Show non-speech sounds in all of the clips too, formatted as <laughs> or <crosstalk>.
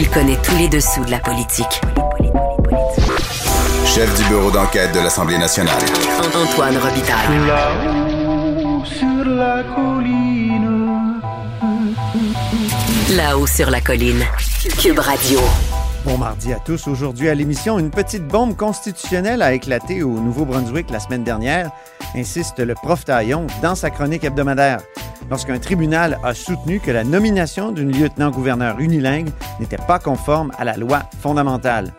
Il connaît tous les dessous de la politique. Chef du bureau d'enquête de l'Assemblée nationale. Antoine Robitaille. Là-haut sur la colline. Là-haut sur la colline. Cube Radio. Bon mardi à tous. Aujourd'hui à l'émission, une petite bombe constitutionnelle a éclaté au Nouveau-Brunswick la semaine dernière, insiste le prof Taillon dans sa chronique hebdomadaire. Lorsqu'un tribunal a soutenu que la nomination d'une lieutenant-gouverneur unilingue n'était pas conforme à la loi fondamentale.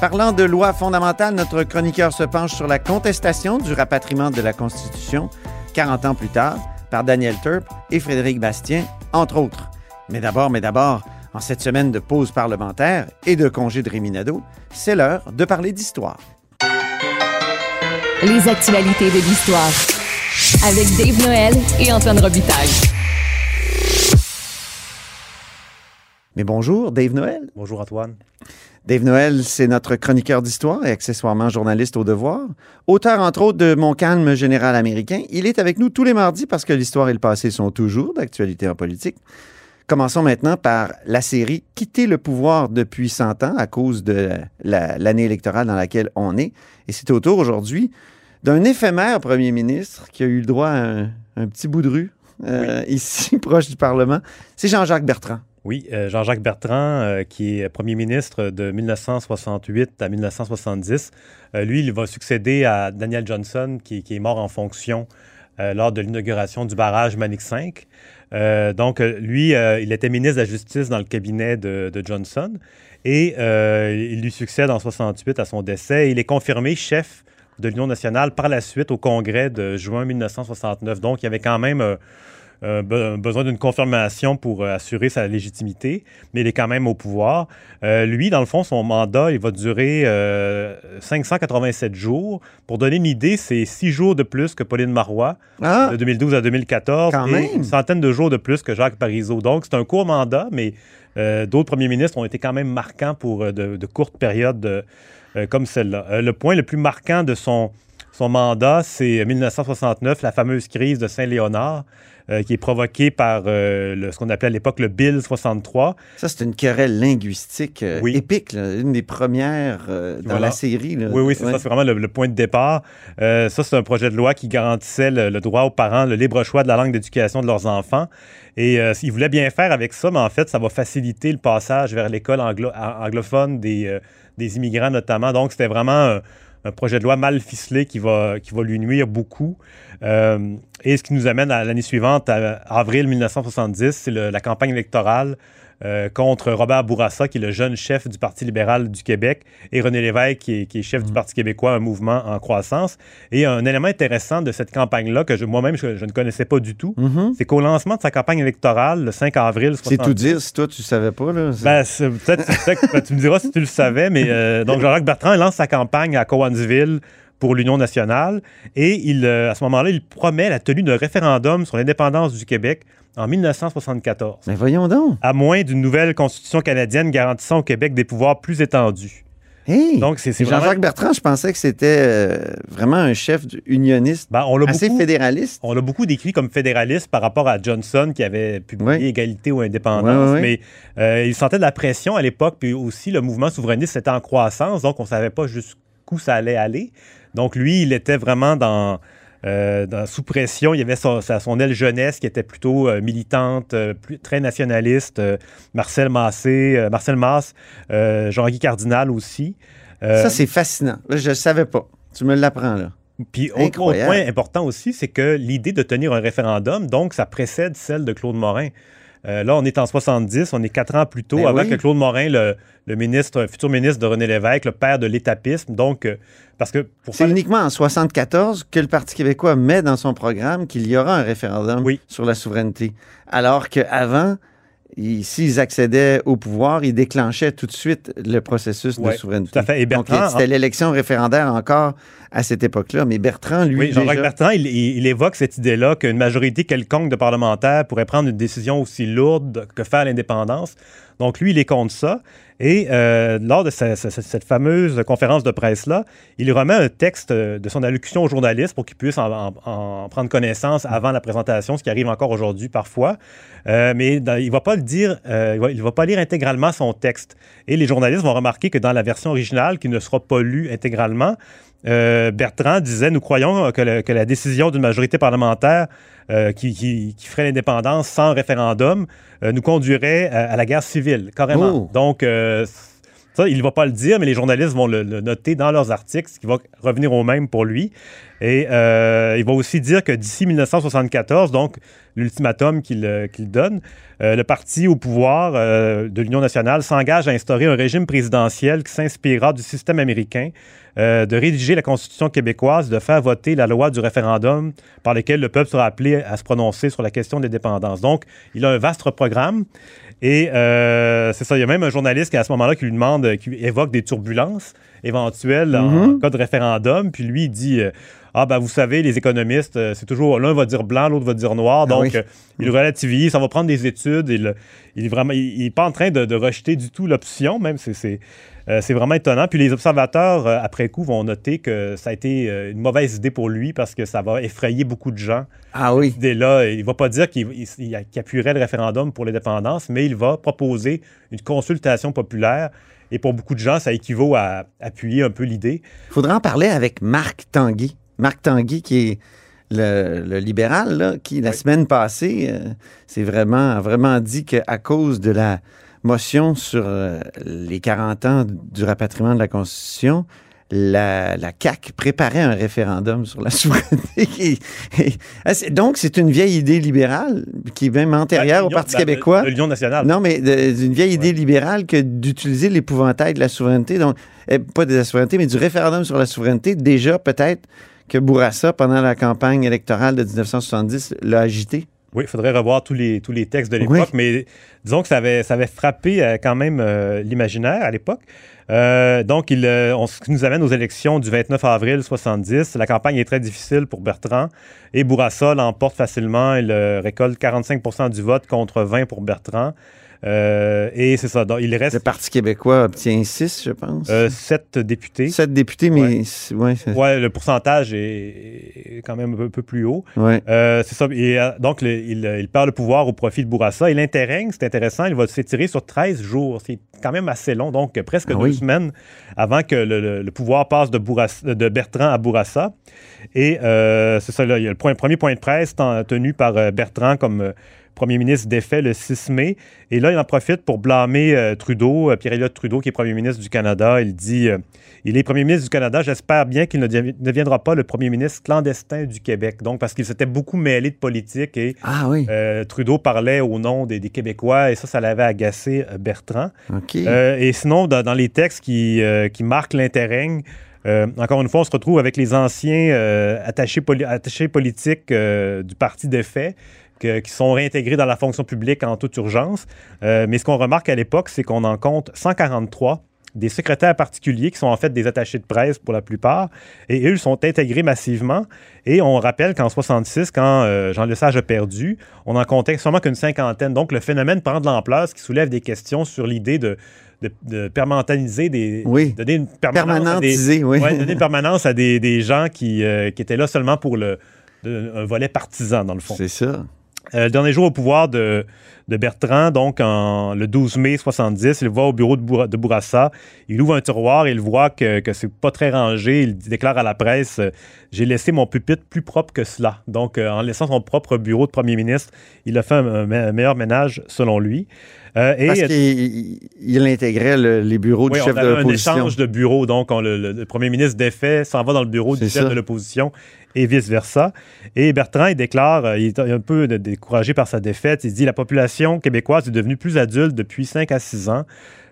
Parlant de loi fondamentale, notre chroniqueur se penche sur la contestation du rapatriement de la Constitution 40 ans plus tard par Daniel Turp et Frédéric Bastien, entre autres. Mais d'abord, mais d'abord, en cette semaine de pause parlementaire et de congé de Réminado, c'est l'heure de parler d'histoire. Les actualités de l'histoire. Avec Dave Noël et Antoine Robitaille. Mais bonjour, Dave Noël. Bonjour Antoine. Dave Noël, c'est notre chroniqueur d'histoire et accessoirement journaliste au devoir. Auteur, entre autres, de Mon calme général américain. Il est avec nous tous les mardis parce que l'histoire et le passé sont toujours d'actualité en politique. Commençons maintenant par la série Quitter le pouvoir depuis 100 ans à cause de l'année électorale dans laquelle on est. Et c'est au tour aujourd'hui d'un éphémère premier ministre qui a eu le droit à un, un petit bout de rue euh, <laughs> ici, proche du Parlement. C'est Jean-Jacques Bertrand. Oui, euh, Jean-Jacques Bertrand, euh, qui est premier ministre de 1968 à 1970. Euh, lui, il va succéder à Daniel Johnson, qui, qui est mort en fonction lors de l'inauguration du barrage Manic 5. Euh, donc, lui, il était ministre de la Justice dans le cabinet de, de Johnson et il lui succède en 68 à son décès. Il est confirmé chef de l'Union nationale par la suite au congrès de juin 1969. Donc, il y avait quand même euh, be besoin d'une confirmation pour euh, assurer sa légitimité, mais il est quand même au pouvoir. Euh, lui, dans le fond, son mandat, il va durer 587 jours. Pour donner une idée, c'est six jours de plus que Pauline Marois, Ah, de 2012 à 2014, Quand et même. une centaine de jours de plus que Jacques Parizeau. Donc, c'est un court mandat, mais d'autres premiers ministres ont été quand même marquants pour de, de courtes périodes comme celle-là. Le point le plus marquant de son, son mandat, c'est 1969, la fameuse crise de Saint-Léonard, euh, qui est provoquée par euh, le- ce qu'on appelait à l'époque le Bill 63. ça, c'est une querelle linguistique euh, Oui. épique, là, une des premières dans Voilà. la série. là. Oui, oui, c'est Ouais. ça, c'est vraiment le, le point de départ. Ça, c'est un projet de loi qui garantissait le, le droit aux parents, le libre choix de la langue d'éducation de leurs enfants. Et ils voulaient bien faire avec ça, mais en fait, ça va faciliter le passage vers l'école anglo- anglophone des, des immigrants notamment. Donc, c'était vraiment un, projet de loi mal ficelé qui va, lui nuire beaucoup. Euh, et ce qui nous amène à l'année suivante, à avril 1970, c'est la campagne électorale euh, contre Robert Bourassa, qui est le jeune chef du Parti libéral du Québec, et René Lévesque, qui est, qui est chef du Parti québécois, un mouvement en croissance. Et un élément intéressant de cette campagne-là, que moi-même, je, je ne connaissais pas du tout, Mhm. c'est qu'au lancement de sa campagne électorale, le 5 avril C'est 70, tout dire si toi, tu savais pas. Là. ben, peut-être peut-être que tu me diras si tu le savais, mais euh, donc Jean-Jacques Bertrand lance sa campagne à Cowansville pour l'Union nationale et il, euh, à ce moment-là, il promet la tenue d'un référendum sur l'indépendance du Québec en 1974, Mais voyons donc. à moins d'une nouvelle constitution canadienne garantissant au Québec des pouvoirs plus étendus. Hey! Donc, c'est c'est Jean-Jacques vraiment... Bertrand, je pensais que c'était euh, vraiment un chef unioniste Ben, on l'a assez beaucoup, fédéraliste. on l'a beaucoup décrit comme fédéraliste par rapport à Johnson qui avait publié. Égalité ou Indépendance, mais euh, il sentait de la pression à l'époque, puis aussi le mouvement souverainiste était en croissance, donc on ne savait pas jusqu'où ça allait aller. Donc lui, il était vraiment dans, euh, dans- sous pression. Il y avait son, aile jeunesse qui était plutôt euh, militante, euh, plus- très nationaliste. Marcel Massé, Marcel Masse, Jean-Guy Cardinal aussi. Ça, c'est fascinant. Je ne savais pas. Tu me l'apprends, là. puis autre, point important aussi, c'est que l'idée de tenir un référendum, donc, ça précède celle de Claude Morin. Euh, là, on est en 70, on est quatre ans plus tôt, Ben avant oui. que Claude Morin, le, le ministre, futur ministre de René Lévesque, le père de l'étapisme. Donc, euh, parce que pour C'est faire- uniquement en 74 que le Parti québécois met dans son programme qu'il y aura un référendum Oui. sur la souveraineté. Alors qu'avant, s'ils accédaient au pouvoir, ils déclenchaient tout de suite le processus Ouais, de souveraineté. tout à fait. Et Donc, Bertrand, c'était l'élection référendaire encore à cette époque-là. Mais Bertrand, lui, Oui, Jean-Jacques déjà- Bertrand, il, il- il évoque cette idée-là qu'une majorité quelconque de parlementaires pourrait prendre une décision aussi lourde que faire l'indépendance. Donc, lui, il est contre ça. Et euh, lors de ce- ce- cette fameuse conférence de presse-là, il remet un texte euh, de son allocution aux journalistes pour qu'ils puissent en, en- en prendre connaissance avant la présentation, ce qui arrive encore aujourd'hui parfois. Euh, mais il ne va pas le dire, euh, il va, il va pas lire intégralement son texte. Et les journalistes vont remarquer que dans la version originale, qui ne sera pas lue intégralement, euh, Bertrand disait Nous croyons que, le- que la décision d'une majorité parlementaire euh, qui, qui- qui ferait l'indépendance sans référendum euh, nous conduirait à, à la guerre civile, carrément. Oh. Donc, il ne va pas le dire, mais les journalistes vont le, noter dans leurs articles, ce qui va revenir au même pour lui. Et euh, il va aussi dire que d'ici 1974, donc l'ultimatum qu'il euh, donne, euh, le parti au pouvoir de l'Union nationale s'engage à instaurer un régime présidentiel qui s'inspirera du système américain, de rédiger la Constitution québécoise, de faire voter la loi du référendum par lequel le peuple sera appelé à se prononcer sur la question de l'indépendance. Donc, il a un vaste programme. Et euh, c'est ça, il y a même un journaliste qui, à ce moment-là, qui lui demande, qui évoque des turbulences éventuelles en cas de référendum. Puis lui, il dit euh, Ah, ben, vous savez, les économistes, euh, c'est toujours l'un va dire blanc, l'autre va dire noir. Ah Donc, oui. euh, il relativise, ça va prendre des études. Il, il vraiment, il, il est pas en train de, de rejeter du tout l'option, même. C'est, c'est, euh, c'est vraiment étonnant. Puis les observateurs, euh, après coup, vont noter que ça a été une mauvaise idée pour lui parce que ça va effrayer beaucoup de gens Ah oui. idée-là. Il ne va pas dire qu'il il- il- qu'il appuierait le référendum pour l'indépendance, mais il va proposer une consultation populaire. Et pour beaucoup de gens, ça équivaut à appuyer un peu l'idée. Il faudra en parler avec Marc Tanguy. Marc Tanguy, qui est le, le libéral, là, qui, la semaine passée, euh, s'est vraiment, a vraiment dit qu'à cause de la motion sur euh, les 40 ans du rapatriement de la Constitution, la, la CAQ préparait un référendum sur la <laughs> souveraineté. Ah, Donc, c'est une vieille idée libérale qui est même antérieure au Parti la- québécois. L'Union nationale. Non, mais d'une vieille idée libérale que d'utiliser l'épouvantail de la souveraineté, donc eh, pas de la souveraineté, mais du référendum sur la souveraineté, déjà peut-être que Bourassa, pendant la campagne électorale de 1970, l'a agité? Oui, il faudrait revoir tous les, tous les textes de Oui. l'époque, mais disons que ça avait, ça avait frappé euh, quand même euh, l'imaginaire à l'époque. Euh, donc, il, on, ce qui nous amène aux élections du 29 avril 70. La campagne est très difficile pour Bertrand et Bourassa l'emporte facilement. Il récolte 45% du vote contre 20 pour Bertrand. Euh, et c'est ça. Donc, il reste Le Parti québécois obtient 6, je pense. euh, sept députés. Sept députés, mais Ouais. le pourcentage est, est quand même un peu, peu plus haut. ouais. Euh, c'est ça. Et, euh, donc, le- il, il perd le pouvoir au profit de Bourassa. Et l'interrègne, c'est intéressant, il va s'étirer sur 13 jours. C'est quand même assez long, donc presque Ah deux oui. semaines avant que le, le- le pouvoir passe de, Bourassa- de Bertrand à Bourassa. Et c'est ça, là, il y a le point- premier point de presse ten- tenu par Bertrand comme premier ministre défait le 6 mai. Et là, il en profite pour blâmer euh, Trudeau, euh, Pierre-Éliott Trudeau, qui est premier ministre du Canada. Il dit euh, Il est premier ministre du Canada, j'espère bien qu'il ne devi- ne deviendra pas le premier ministre clandestin du Québec. Donc, parce qu'il s'était beaucoup mêlé de politique et Ah oui, Trudeau parlait au nom des, des Québécois et ça, ça l'avait agacé Bertrand. Et sinon, dans, dans les textes qui, qui marquent euh, encore une fois, on se retrouve avec les anciens euh, attachés, poli- attachés politiques euh, du parti de fait que- qui sont réintégrés dans la fonction publique en toute urgence. Euh, mais ce qu'on remarque à l'époque, c'est qu'on en compte 143 des secrétaires particuliers qui sont en fait des attachés de presse pour la plupart, et eux sont intégrés massivement. Et on rappelle qu'en 66, quand euh, Jean Lesage a perdu, on en comptait seulement qu'une cinquantaine. Donc le phénomène prend de l'ampleur, ce qui soulève des questions sur l'idée de, de, de permanentaliser des... Oui. Donner une permanence à des- Permanentisé, oui. Ouais, donner une permanence à des, des gens qui, euh, qui étaient là seulement pour le, de- un volet partisan, dans le fond. C'est ça. Euh, le dernier jour au pouvoir de, de Bertrand, donc en, le 12 mai 70, il va au bureau de, Boura- de Bourassa, il ouvre un tiroir, il voit que, que c'est pas très rangé, il déclare à la presse euh, J'ai laissé mon pupitre plus propre que cela. Donc, euh, en laissant son propre bureau de premier ministre, il a fait un, un me- un meilleur ménage, selon lui. Et Parce qu'il il- il intégrait le- les bureaux oui, du on chef de avait un l'opposition. échange de bureaux. Donc, on- le, premier ministre défait s'en va dans le bureau du chef ça. de l'opposition et vice-versa. Et Bertrand, il déclare, euh, il est un peu découragé par sa défaite, il dit La population québécoise est devenue plus adulte depuis 5 à 6 ans.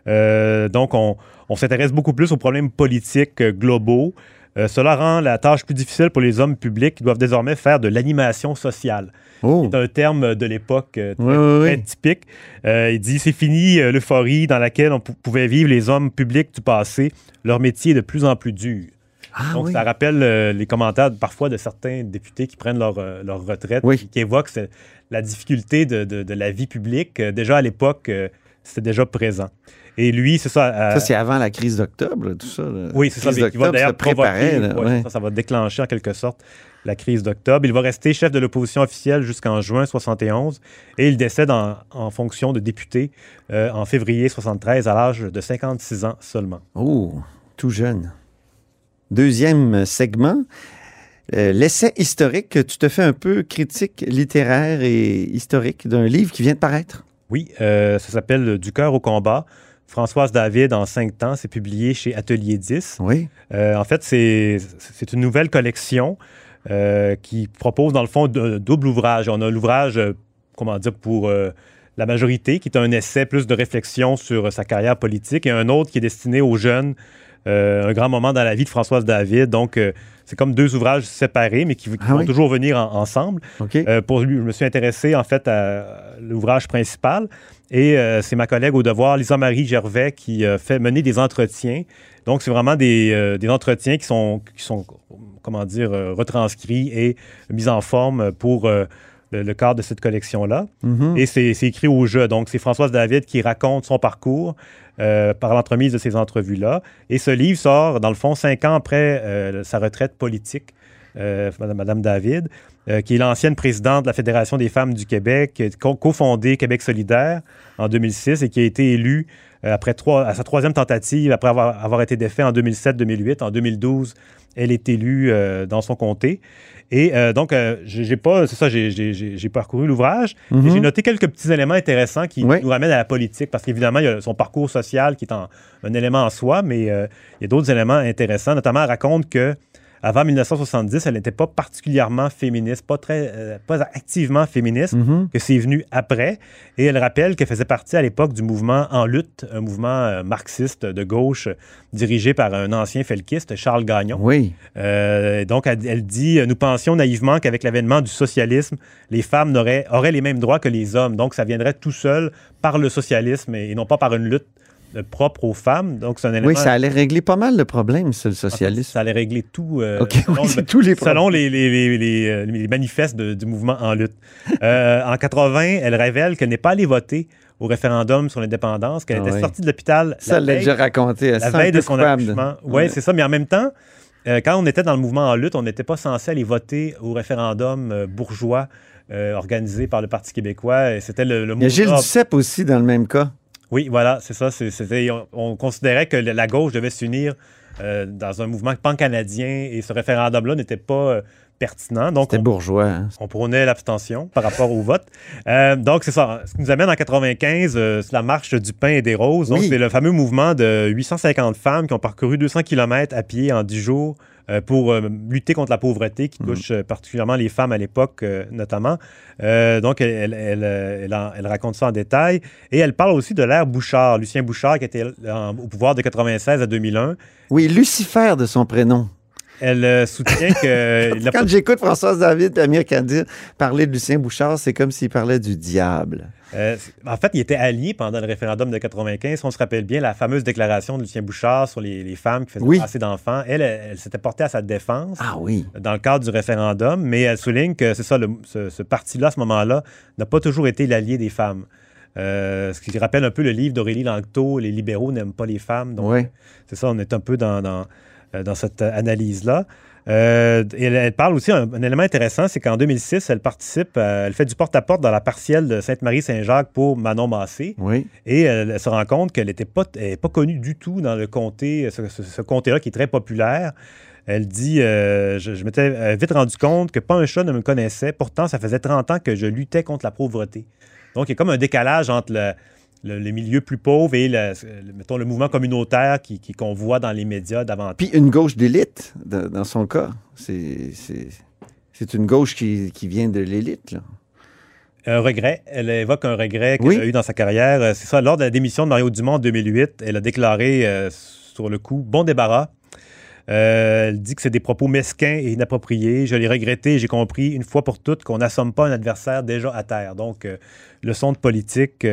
Euh, donc, on, on s'intéresse beaucoup plus aux problèmes politiques euh, globaux. Euh, cela rend la tâche plus difficile pour les hommes publics qui doivent désormais faire de l'animation sociale. Oh. C'est un terme de l'époque très, Oui, oui, oui. très typique. Euh, il dit c'est fini l'euphorie dans laquelle on pou- pouvait vivre les hommes publics du passé. Leur métier est de plus en plus dur. Ah Donc, oui. ça rappelle euh, les commentaires parfois de certains députés qui prennent leur, euh, leur retraite, Oui. qui, qui évoquent la difficulté de, de- de la vie publique. Euh, déjà à l'époque, c'était déjà présent. Et lui, c'est ça. euh, Ça, c'est avant la crise d'octobre, tout ça. là. oui, c'est ça. mais qui va d'ailleurs là, ouais, ouais. ça, ça va déclencher en quelque sorte la crise d'octobre. Il va rester chef de l'opposition officielle jusqu'en juin 71 et il décède en, en fonction de député euh, en février 73 à l'âge de 56 ans seulement. Oh, tout jeune. Deuxième segment, euh, l'essai historique. Tu te fais un peu critique littéraire et historique d'un livre qui vient de paraître? Oui, euh, ça s'appelle Du cœur au combat. Françoise David en cinq temps, c'est publié chez Atelier 10. Oui. Euh, en fait, c'est une nouvelle collection qui propose, dans le fond, un double ouvrage. On a l'ouvrage, comment dire, pour la majorité, qui est un essai plus de réflexion sur sa carrière politique, et un autre qui est destiné aux jeunes, un grand moment dans la vie de Françoise David. Donc, euh, c'est comme deux ouvrages séparés, mais qui, qui Ah vont oui? toujours venir en- ensemble. OK. Euh, pour lui, je me suis intéressé en fait à l'ouvrage principal et euh, c'est ma collègue au devoir, Lisa-Marie Gervais, qui euh, fait mener des entretiens. Donc, c'est vraiment des, euh, des entretiens qui sont, qui sont, comment dire, euh, retranscrits et mis en forme pour euh, le, le cadre de cette collection-là. Mhm. Et c'est écrit au jeu. Donc, c'est Françoise David qui raconte son parcours euh, par l'entremise de ces entrevues-là. Et ce livre sort, dans le fond, cinq ans après euh, sa retraite politique, euh, Madame, David, qui est l'ancienne présidente de la Fédération des femmes du Québec, qui a co- cofondé Québec solidaire en 2006 et qui a été élue après trois, à sa troisième tentative, après avoir, avoir été défait en 2007-2008. En 2012, elle est élue dans son comté. Et euh, donc, euh, j'ai pas, c'est ça, j'ai- parcouru l'ouvrage et Mhm. j'ai noté quelques petits éléments intéressants qui Oui. nous ramènent à la politique, parce qu'évidemment, il y a son parcours social qui est en- un élément en soi, mais euh, il y a d'autres éléments intéressants. Notamment, elle raconte que avant 1970, elle n'était pas particulièrement féministe, pas très, euh, pas activement féministe, Mhm. que c'est venu après. Et elle rappelle qu'elle faisait partie à l'époque du mouvement En lutte, un mouvement euh, marxiste de gauche dirigé par un ancien felkiste, Charles Gagnon. Oui. Euh, donc, elle, elle dit Nous pensions naïvement qu'avec l'avènement du socialisme, les femmes n'auraient- auraient les mêmes droits que les hommes. Donc, ça viendrait tout seul par le socialisme et, et non pas par une lutte propre aux femmes. Donc, c'est un élément. Oui, ça allait régler pas mal de problèmes, ça, le en fait, socialisme. Ça allait régler tout. euh, selon <laughs> oui, le- c'est tous les problèmes. Selon les, les- les- les, euh, manifestes de- du mouvement En lutte. <laughs> Euh, en 80, elle révèle qu'elle n'est pas allée voter au référendum sur l'indépendance, qu'elle Ah était oui. sortie de l'hôpital Ça, la déjà raconté. Elle la veille de son accouchement. Oui, Ouais. c'est ça. Mais en même temps, euh, quand on était dans le mouvement En lutte, on n'était pas censé aller voter au référendum euh, bourgeois euh, organisé par le Parti québécois. C'était le, le Il y a Gilles. Duceppe aussi dans le même cas. Oui, voilà, c'est ça. C'était, on, on considérait que la gauche devait s'unir euh, dans un mouvement pan-canadien et ce référendum-là n'était pas euh, pertinent. Donc, C'était on, bourgeois. hein. on prônait l'abstention par rapport au vote. Euh, donc, c'est ça. Ce qui nous amène en 95, euh, c'est la marche du pain et des roses. Donc, Oui. c'est le fameux mouvement de 850 femmes qui ont parcouru 200 km à pied en 10 jours pour euh, lutter contre la pauvreté qui touche euh, particulièrement les femmes à l'époque, euh, notamment. Euh, donc, elle, elle- elle, euh, elle en- elle raconte ça en détail. Et elle parle aussi de l'ère Bouchard, Lucien Bouchard, qui était en- au pouvoir de 96 à 2001. Oui, Lucifer de son prénom. Elle euh, soutient que... <laughs> pas Quand j'écoute Françoise David et Amir Kadir parler de Lucien Bouchard, c'est comme s'il parlait du diable. Euh, en fait, il était allié pendant le référendum de 95. On se rappelle bien la fameuse déclaration de Lucien Bouchard sur les, les femmes qui faisaient Oui. assez d'enfants. Elle, elle, elle s'était portée à sa défense Ah oui. dans le cadre du référendum, mais elle souligne que c'est ça, le- ce, ce parti-là, à ce moment-là, n'a pas toujours été l'allié des femmes. Euh, ce qui rappelle un peu le livre d'Aurélie Langto, Les libéraux n'aiment pas les femmes. Donc, Oui. c'est ça, on est un peu dans, dans, euh, dans cette euh, analyse-là. Euh, elle, elle parle aussi, un, un élément intéressant, c'est qu'en 2006, elle participe, euh, elle fait du porte-à-porte dans la partielle de Sainte-Marie-Saint-Jacques pour Manon Massé. Oui. Et elle, elle se rend compte qu'elle n'était pas, connue du tout dans le comté, ce, ce- ce comté-là qui est très populaire. Elle dit euh, Je, je m'étais euh, vite rendu compte que pas un chat ne me connaissait. Pourtant, ça faisait 30 ans que je luttais contre la pauvreté. Donc, il y a comme un décalage entre le, le- les milieux plus pauvres et le, le- mettons, le mouvement communautaire qui- qui- qu'on voit dans les médias davantage. Puis une gauche d'élite, dans, dans son cas. C'est, c'est, c'est une gauche qui, qui vient de l'élite. Là. Un regret. Elle évoque un regret qu'elle Oui. a eu dans sa carrière. Euh, C'est ça, lors de la démission de Mario Dumont en 2008, elle a déclaré euh, sur le coup Bon débarras. Euh, elle dit que c'est des propos mesquins et inappropriés. Je l'ai regretté et j'ai compris une fois pour toutes qu'on n'assomme pas un adversaire déjà à terre. Donc, euh, leçon de politique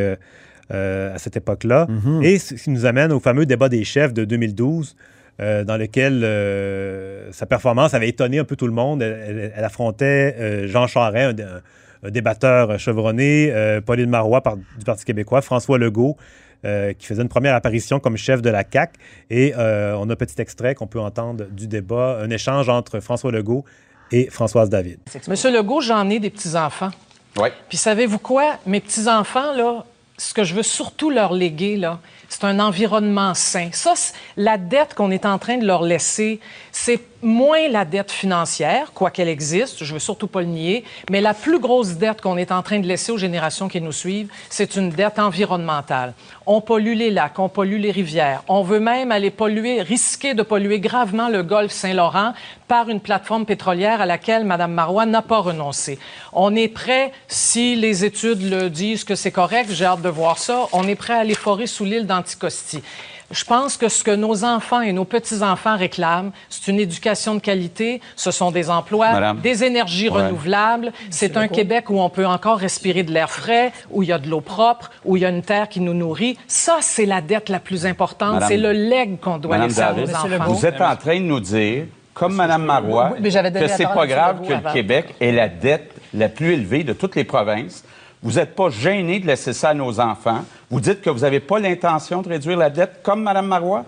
à cette époque-là. Mhm. Et ce qui nous amène au fameux débat des chefs de 2012. euh, dans lequel euh, sa performance avait étonné un peu tout le monde. Elle, elle- elle affrontait euh, Jean Charest, un, un débatteur chevronné, euh, Pauline Marois par- du Parti québécois, François Legault, euh, qui faisait une première apparition comme chef de la CAQ. Et euh, on a un petit extrait qu'on peut entendre du débat, un échange entre François Legault et Françoise David. Monsieur Legault, j'en ai des petits-enfants. Oui. Puis savez-vous quoi? Mes petits-enfants, là, ce que je veux surtout leur léguer, là, c'est un environnement sain. Ça, la dette qu'on est en train de leur laisser, c'est moins la dette financière, quoi qu'elle existe, je veux surtout pas le nier, mais la plus grosse dette qu'on est en train de laisser aux générations qui nous suivent, c'est une dette environnementale. On pollue les lacs, on pollue les rivières, on veut même aller polluer, risquer de polluer gravement le golfe Saint-Laurent par une plateforme pétrolière à laquelle Mme Marois n'a pas renoncé. On est prêt, si les études le disent que c'est correct, j'ai hâte de voir ça, on est prêt à aller forer sous l'île d'Anticosti. Je pense que ce que nos enfants et nos petits-enfants réclament, c'est une éducation de qualité, ce sont des emplois, Madame. des énergies Ouais. renouvelables. C'est un Québec où on peut encore respirer de l'air frais, où il y a de l'eau propre, où il y a une terre qui nous nourrit. Ça, c'est la dette la plus importante. C'est le legs qu'on doit Madame laisser à nos enfants. vous êtes en train de nous dire, comme Mme Marois, Oui, que c'est pas grave que le. Québec ait la dette la plus élevée de toutes les provinces. Vous n'êtes pas gêné de laisser ça à nos enfants. Vous dites que vous n'avez pas l'intention de réduire la dette comme Mme Marois?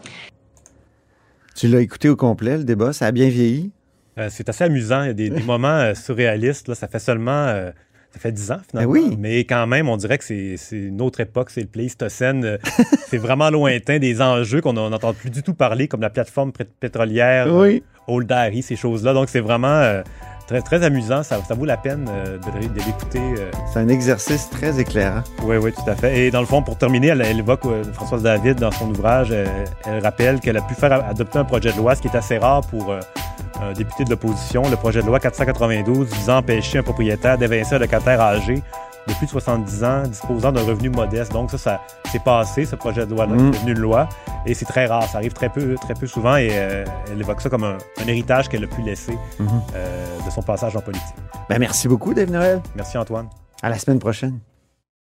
Tu l'as écouté au complet, le débat, ça a bien vieilli? Euh, c'est assez amusant. Il y a des, des <laughs> moments euh, surréalistes. Là. Ça fait seulement. euh, ça fait 10 ans, finalement. Ben oui. Mais quand même, on dirait que c'est c'est une autre époque. C'est le Pléistocène. <laughs> c'est vraiment lointain des enjeux qu'on n'entend plus du tout parler, comme la plateforme pétrolière, Oui. euh, Old Harry, ces choses-là. Donc, c'est vraiment euh, très, très amusant. Ça, ça vaut la peine euh, de, de l'écouter. euh. C'est un exercice très éclairant. Oui, oui, tout à fait. Et dans le fond, pour terminer, elle, elle évoque euh, Françoise David dans son ouvrage. elle rappelle qu'elle a pu faire adopter un projet de loi, ce qui est assez rare pour un député de l'opposition, le projet de loi 492 visant à empêcher un propriétaire d'évincer un locataire âgé de plus de 70 ans disposant d'un revenu modeste. Donc ça, ça c'est passé, ce projet de loi-là, Mm. c'est devenu une loi. Et c'est très rare, ça arrive très peu, très peu souvent et euh, elle évoque ça comme un, un héritage qu'elle a pu laisser Mhm. euh, de son passage en politique. Ben, merci beaucoup, Dave Noël. Merci Antoine. À la semaine prochaine.